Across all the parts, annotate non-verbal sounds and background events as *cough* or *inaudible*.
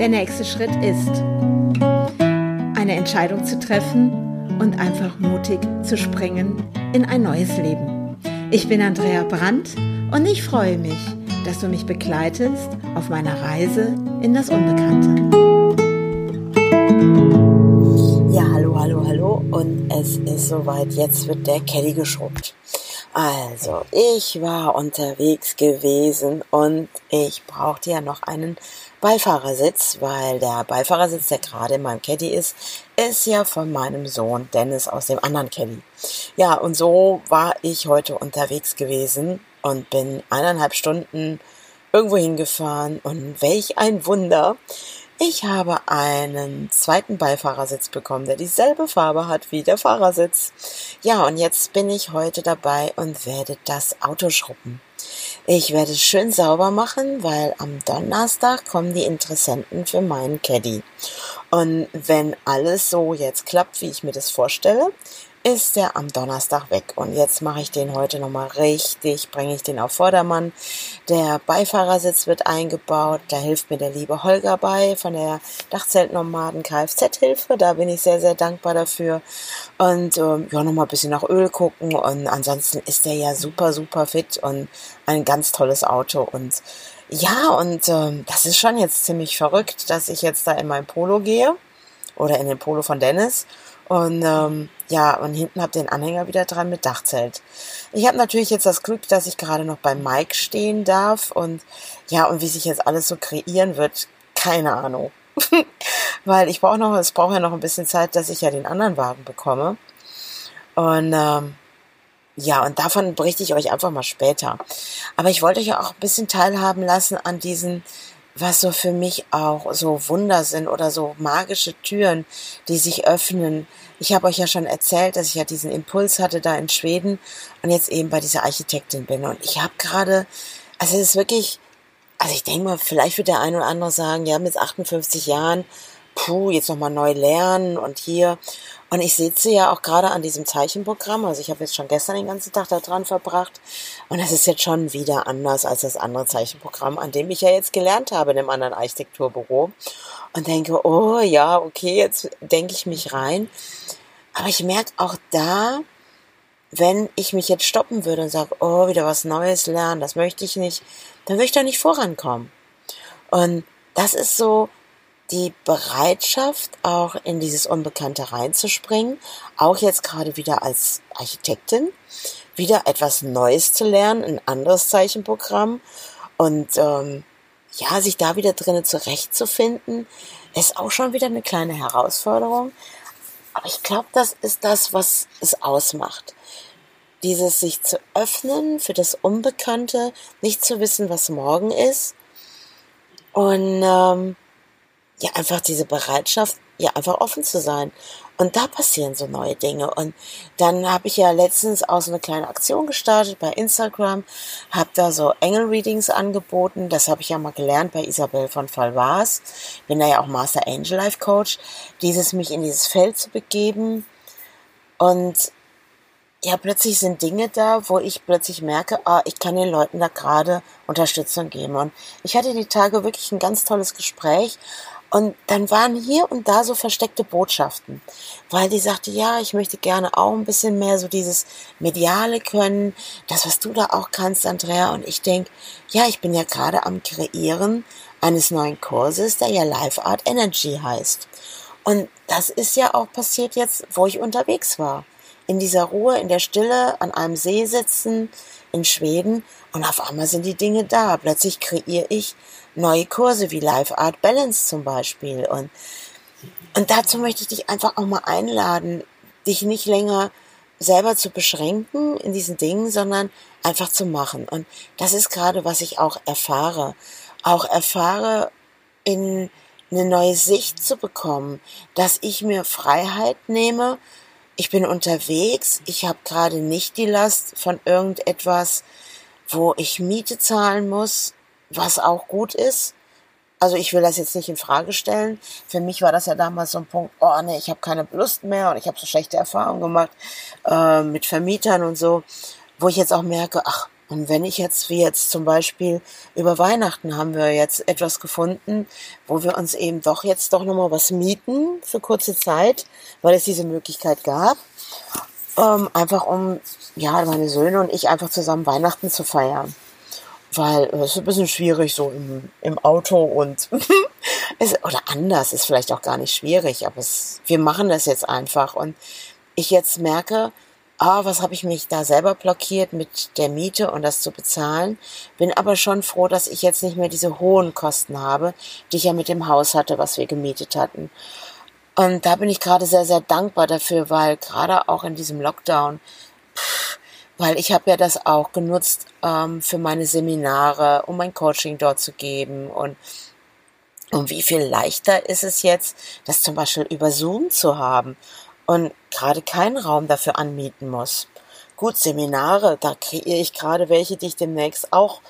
Der nächste Schritt ist, eine Entscheidung zu treffen und einfach mutig zu springen in ein neues Leben. Ich bin Andrea Brandt und ich freue mich, dass du mich begleitest auf meiner Reise in das Unbekannte. Ja, hallo, hallo, hallo und es ist soweit, jetzt wird der Caddy geschrubbt. Also, ich war unterwegs gewesen und ich brauchte ja noch einen Beifahrersitz, weil der Beifahrersitz, der gerade in meinem Caddy ist, ist ja von meinem Sohn Dennis aus dem anderen Caddy. Ja, und so war ich heute unterwegs gewesen und bin eineinhalb Stunden irgendwo hingefahren und welch ein Wunder. Ich habe einen zweiten Beifahrersitz bekommen, der dieselbe Farbe hat wie der Fahrersitz. Ja, und jetzt bin ich heute dabei und werde das Auto schrubben. Ich werde es schön sauber machen, weil am Donnerstag kommen die Interessenten für meinen Caddy. Und wenn alles so jetzt klappt, wie ich mir das vorstelle, ist er am Donnerstag weg. Und jetzt mache ich den heute nochmal richtig, bringe ich den auf Vordermann. Der Beifahrersitz wird eingebaut. Da hilft mir der liebe Holger bei von der Dachzeltnomaden Kfz-Hilfe. Da bin ich sehr, sehr dankbar dafür. Und ähm, ja, nochmal ein bisschen nach Öl gucken. Und ansonsten ist der ja super, super fit und ein ganz tolles Auto. Und ja, und ähm, das ist schon jetzt ziemlich verrückt, dass ich jetzt da in mein Polo gehe. Oder in den Polo von Dennis und ähm, ja, und hinten habt ihr den Anhänger wieder dran mit Dachzelt. Ich habe natürlich jetzt das Glück, dass ich gerade noch bei Mike stehen darf. Und ja, und wie sich jetzt alles so kreieren wird, keine Ahnung. *laughs* Weil ich brauche noch, es braucht ja noch ein bisschen Zeit, dass ich ja den anderen Wagen bekomme. Und ähm, ja, und davon berichte ich euch einfach mal später. Aber ich wollte euch auch ein bisschen teilhaben lassen an diesen was so für mich auch so Wunder sind oder so magische Türen, die sich öffnen. Ich habe euch ja schon erzählt, dass ich ja diesen Impuls hatte da in Schweden und jetzt eben bei dieser Architektin bin. Und ich habe gerade, also es ist wirklich, also ich denke mal, vielleicht wird der ein oder andere sagen, ja, mit 58 Jahren, puh, jetzt nochmal neu lernen und hier. Und ich sitze ja auch gerade an diesem Zeichenprogramm. Also ich habe jetzt schon gestern den ganzen Tag da dran verbracht. Und das ist jetzt schon wieder anders als das andere Zeichenprogramm, an dem ich ja jetzt gelernt habe in einem anderen Architekturbüro. Und denke, oh ja, okay, jetzt denke ich mich rein. Aber ich merke auch da, wenn ich mich jetzt stoppen würde und sage, oh, wieder was Neues lernen, das möchte ich nicht, dann würde ich da nicht vorankommen. Und das ist so, die Bereitschaft, auch in dieses Unbekannte reinzuspringen, auch jetzt gerade wieder als Architektin, wieder etwas Neues zu lernen, ein anderes Zeichenprogramm und ähm, ja, sich da wieder drinnen zurechtzufinden, ist auch schon wieder eine kleine Herausforderung. Aber ich glaube, das ist das, was es ausmacht. Dieses sich zu öffnen für das Unbekannte, nicht zu wissen, was morgen ist und ähm, ja einfach diese Bereitschaft, ja einfach offen zu sein. Und da passieren so neue Dinge. Und dann habe ich ja letztens auch so eine kleine Aktion gestartet bei Instagram, habe da so Engel-Readings angeboten. Das habe ich ja mal gelernt bei Isabel von Falvars. Bin da ja auch Master Angel Life Coach. Dieses mich in dieses Feld zu begeben. Und ja, plötzlich sind Dinge da, wo ich plötzlich merke, ah, ich kann den Leuten da gerade Unterstützung geben. Und ich hatte die Tage wirklich ein ganz tolles Gespräch und dann waren hier und da so versteckte Botschaften, weil die sagte, ja, ich möchte gerne auch ein bisschen mehr so dieses Mediale können, das, was du da auch kannst, Andrea. Und ich denke, ja, ich bin ja gerade am Kreieren eines neuen Kurses, der ja Life Art Energy heißt. Und das ist ja auch passiert jetzt, wo ich unterwegs war. In dieser Ruhe, in der Stille, an einem See sitzen, in Schweden. Und auf einmal sind die Dinge da. Plötzlich kreiere ich neue Kurse wie Life Art Balance zum Beispiel. Und, und dazu möchte ich dich einfach auch mal einladen, dich nicht länger selber zu beschränken in diesen Dingen, sondern einfach zu machen. Und das ist gerade, was ich auch erfahre. Auch erfahre, in eine neue Sicht zu bekommen, dass ich mir Freiheit nehme. Ich bin unterwegs, ich habe gerade nicht die Last von irgendetwas, wo ich Miete zahlen muss, was auch gut ist. Also ich will das jetzt nicht in Frage stellen. Für mich war das ja damals so ein Punkt, oh nee, ich habe keine Lust mehr und ich habe so schlechte Erfahrungen gemacht äh, mit Vermietern und so, wo ich jetzt auch merke, ach, Und wenn ich jetzt, wie jetzt zum Beispiel über Weihnachten haben wir jetzt etwas gefunden, wo wir uns eben doch jetzt doch nochmal was mieten für kurze Zeit, weil es diese Möglichkeit gab. Ähm, einfach um, ja, meine Söhne und ich einfach zusammen Weihnachten zu feiern. Weil es ist ein bisschen schwierig so im, im Auto und *laughs* es, oder anders ist vielleicht auch gar nicht schwierig, aber es, wir machen das jetzt einfach. Und ich jetzt merke, ah, was habe ich mich da selber blockiert mit der Miete und das zu bezahlen. Bin aber schon froh, dass ich jetzt nicht mehr diese hohen Kosten habe, die ich ja mit dem Haus hatte, was wir gemietet hatten. Und da bin ich gerade sehr, sehr dankbar dafür, weil gerade auch in diesem Lockdown, pff, weil ich habe ja das auch genutzt ähm, für meine Seminare, um mein Coaching dort zu geben und und wie viel leichter ist es jetzt, das zum Beispiel über Zoom zu haben und gerade keinen Raum dafür anmieten muss. Gut, Seminare, da kreiere ich gerade welche, die ich demnächst auch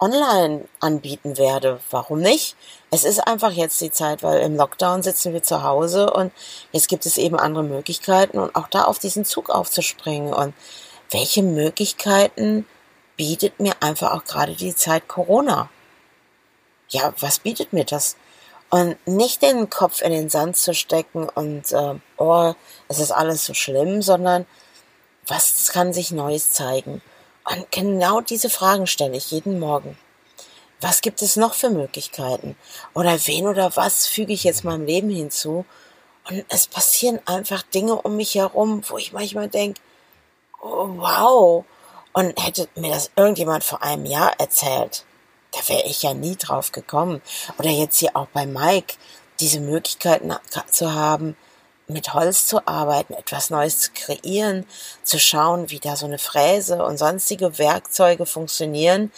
online anbieten werde. Warum nicht? Es ist einfach jetzt die Zeit, weil im Lockdown sitzen wir zu Hause und jetzt gibt es eben andere Möglichkeiten und auch da auf diesen Zug aufzuspringen. Und welche Möglichkeiten bietet mir einfach auch gerade die Zeit Corona? Ja, was bietet mir das? Und nicht den Kopf in den Sand zu stecken und, äh, oh, es ist alles so schlimm, sondern was kann sich Neues zeigen? Und genau diese Fragen stelle ich jeden Morgen. Was gibt es noch für Möglichkeiten? Oder wen oder was füge ich jetzt meinem Leben hinzu? Und es passieren einfach Dinge um mich herum, wo ich manchmal denke, oh, wow. Und hätte mir das irgendjemand vor einem Jahr erzählt, da wäre ich ja nie drauf gekommen. Oder jetzt hier auch bei Mike, diese Möglichkeiten zu haben, mit Holz zu arbeiten, etwas Neues zu kreieren, zu schauen, wie da so eine Fräse und sonstige Werkzeuge funktionieren,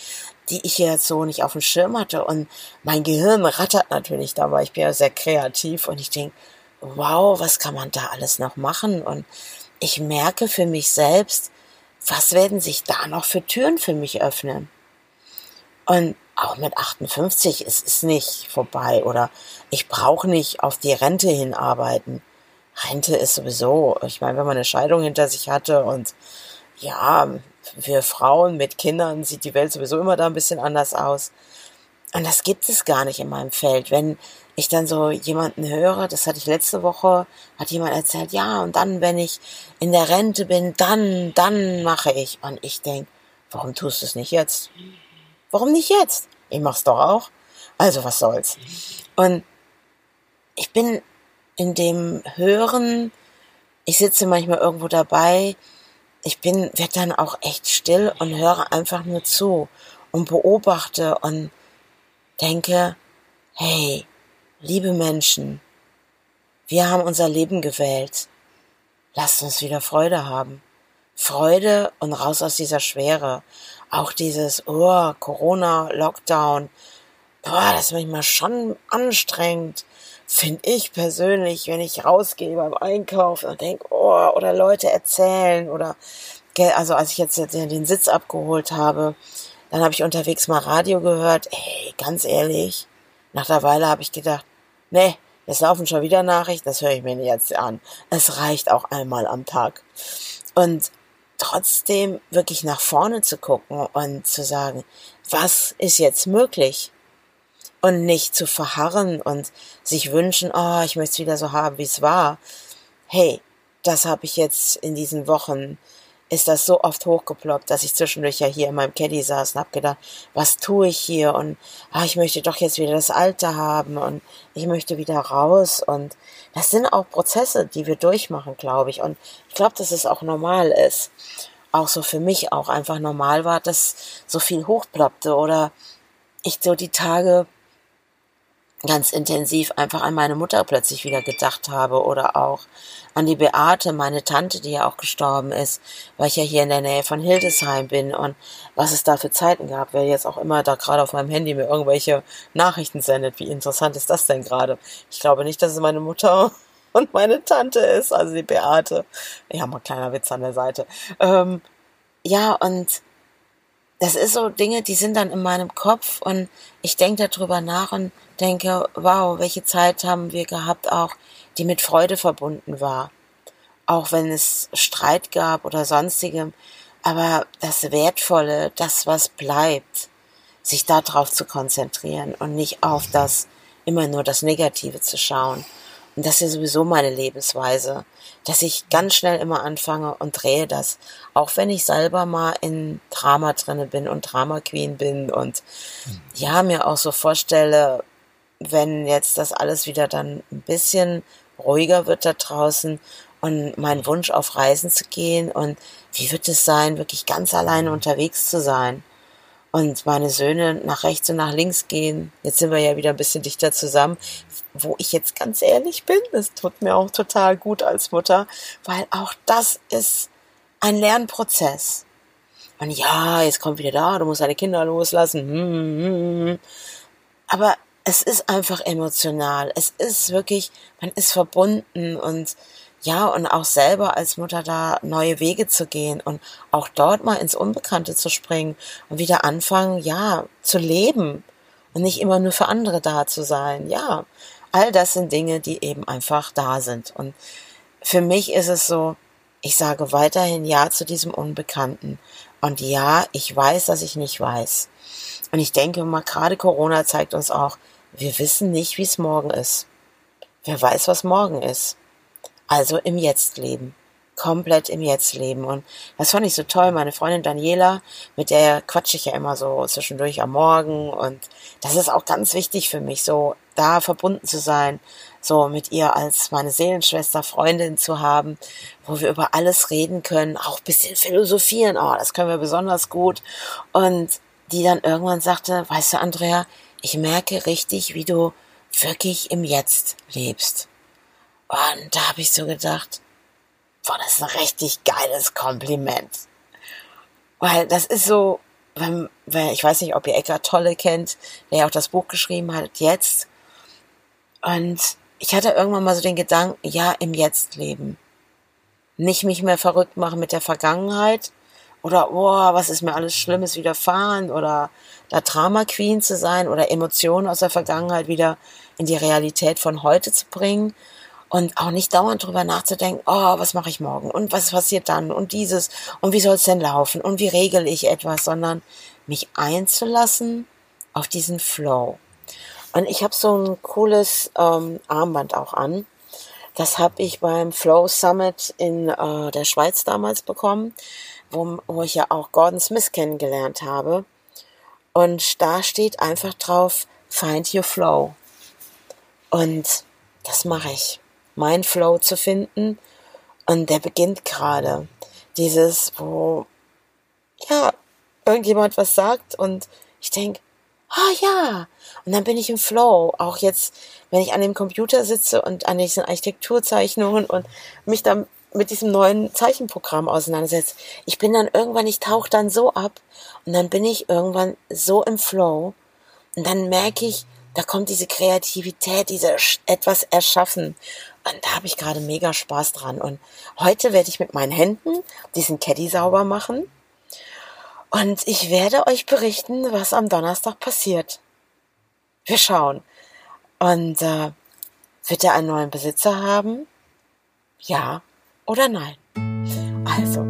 die ich jetzt so nicht auf dem Schirm hatte. Und mein Gehirn rattert natürlich dabei. Ich bin ja sehr kreativ und ich denke, wow, was kann man da alles noch machen? Und ich merke für mich selbst, was werden sich da noch für Türen für mich öffnen? Und auch mit 58 ist es nicht vorbei oder ich brauche nicht auf die Rente hinarbeiten. Rente ist sowieso, ich meine, wenn man eine Scheidung hinter sich hatte und ja, für Frauen mit Kindern sieht die Welt sowieso immer da ein bisschen anders aus. Und das gibt es gar nicht in meinem Feld. Wenn ich dann so jemanden höre, das hatte ich letzte Woche, hat jemand erzählt, ja, und dann, wenn ich in der Rente bin, dann, dann mache ich. Und ich denke, warum tust du es nicht jetzt? Warum nicht jetzt? Ich mach's doch auch. Also was soll's. Und ich bin in dem Hören, ich sitze manchmal irgendwo dabei, ich bin, werde dann auch echt still und höre einfach nur zu und beobachte und denke, hey, liebe Menschen, wir haben unser Leben gewählt. Lasst uns wieder Freude haben. Freude und raus aus dieser Schwere auch dieses, oh, Corona, Lockdown, boah, das ist manchmal schon anstrengend, finde ich persönlich, wenn ich rausgehe beim Einkaufen und denke, oh, oder Leute erzählen oder, also als ich jetzt den Sitz abgeholt habe, dann habe ich unterwegs mal Radio gehört, ey, ganz ehrlich, nach der Weile habe ich gedacht, nee, es laufen schon wieder Nachrichten, das höre ich mir jetzt an. Es reicht auch einmal am Tag. Und trotzdem wirklich nach vorne zu gucken und zu sagen, was ist jetzt möglich? Und nicht zu verharren und sich wünschen, oh, ich möchte es wieder so haben, wie es war. Hey, das habe ich jetzt in diesen Wochen ist das so oft hochgeploppt, dass ich zwischendurch ja hier in meinem Caddy saß und hab gedacht, was tue ich hier? Und ah, ich möchte doch jetzt wieder das Alte haben und ich möchte wieder raus. Und das sind auch Prozesse, die wir durchmachen, glaube ich. Und ich glaube, dass es auch normal ist. Auch so für mich auch einfach normal war, dass so viel hochploppte oder ich so die Tage ganz intensiv einfach an meine Mutter plötzlich wieder gedacht habe oder auch an die Beate, meine Tante, die ja auch gestorben ist, weil ich ja hier in der Nähe von Hildesheim bin und was es da für Zeiten gab, wer jetzt auch immer da gerade auf meinem Handy mir irgendwelche Nachrichten sendet. Wie interessant ist das denn gerade? Ich glaube nicht, dass es meine Mutter *laughs* und meine Tante ist, also die Beate. Ja, mal kleiner Witz an der Seite. Ähm, ja, und das ist so Dinge, die sind dann in meinem Kopf und ich denke darüber nach und denke, wow, welche Zeit haben wir gehabt auch, die mit Freude verbunden war. Auch wenn es Streit gab oder sonstigem. Aber das Wertvolle, das was bleibt, sich darauf zu konzentrieren und nicht auf das immer nur das Negative zu schauen. Und das ist ja sowieso meine Lebensweise, dass ich ganz schnell immer anfange und drehe das. Auch wenn ich selber mal in Drama drinne bin und Drama Queen bin und ja, mir auch so vorstelle, wenn jetzt das alles wieder dann ein bisschen ruhiger wird da draußen und mein Wunsch auf Reisen zu gehen und wie wird es sein, wirklich ganz alleine unterwegs zu sein und meine Söhne nach rechts und nach links gehen. Jetzt sind wir ja wieder ein bisschen dichter zusammen, wo ich jetzt ganz ehrlich bin, das tut mir auch total gut als Mutter, weil auch das ist ein Lernprozess. Und ja, jetzt kommt wieder da, du musst deine Kinder loslassen. Hm, hm, hm. Aber es ist einfach emotional. Es ist wirklich, man ist verbunden und ja, und auch selber als Mutter da neue Wege zu gehen und auch dort mal ins Unbekannte zu springen und wieder anfangen, ja, zu leben und nicht immer nur für andere da zu sein. Ja, all das sind Dinge, die eben einfach da sind. Und für mich ist es so, ich sage weiterhin Ja zu diesem Unbekannten. Und ja, ich weiß, dass ich nicht weiß. Und ich denke mal, gerade Corona zeigt uns auch, wir wissen nicht, wie es morgen ist. Wer weiß, was morgen ist. Also im Jetzt leben. Komplett im Jetzt leben. Und das fand ich so toll. Meine Freundin Daniela, mit der quatsche ich ja immer so zwischendurch am Morgen. Und das ist auch ganz wichtig für mich, so da verbunden zu sein. So mit ihr als meine Seelenschwester, Freundin zu haben, wo wir über alles reden können, auch ein bisschen philosophieren. Oh, das können wir besonders gut. Und die dann irgendwann sagte, weißt du, Andrea, ich merke richtig, wie du wirklich im Jetzt lebst. Und da habe ich so gedacht, boah, das ist ein richtig geiles Kompliment. Weil das ist so, wenn, wenn, ich weiß nicht, ob ihr Eckart Tolle kennt, der ja auch das Buch geschrieben hat, jetzt. Und ich hatte irgendwann mal so den Gedanken, ja, im Jetzt leben. Nicht mich mehr verrückt machen mit der Vergangenheit oder, oh, was ist mir alles Schlimmes widerfahren oder da Drama Queen zu sein oder Emotionen aus der Vergangenheit wieder in die Realität von heute zu bringen, und auch nicht dauernd drüber nachzudenken, oh, was mache ich morgen und was passiert dann und dieses und wie soll es denn laufen und wie regel ich etwas, sondern mich einzulassen auf diesen Flow. Und ich habe so ein cooles ähm, Armband auch an. Das habe ich beim Flow Summit in äh, der Schweiz damals bekommen, wo, wo ich ja auch Gordon Smith kennengelernt habe. Und da steht einfach drauf, find your flow. Und das mache ich mein Flow zu finden. Und der beginnt gerade. Dieses, wo, ja, irgendjemand was sagt und ich denke, ah ja, und dann bin ich im Flow. Auch jetzt, wenn ich an dem Computer sitze und an diesen Architekturzeichnungen und mich dann mit diesem neuen Zeichenprogramm auseinandersetze. Ich bin dann irgendwann, ich tauche dann so ab und dann bin ich irgendwann so im Flow und dann merke ich, da kommt diese Kreativität, diese etwas erschaffen. Und da habe ich gerade mega Spaß dran. Und heute werde ich mit meinen Händen diesen Caddy sauber machen. Und ich werde euch berichten, was am Donnerstag passiert. Wir schauen. Und äh, wird er einen neuen Besitzer haben? Ja oder nein? Also,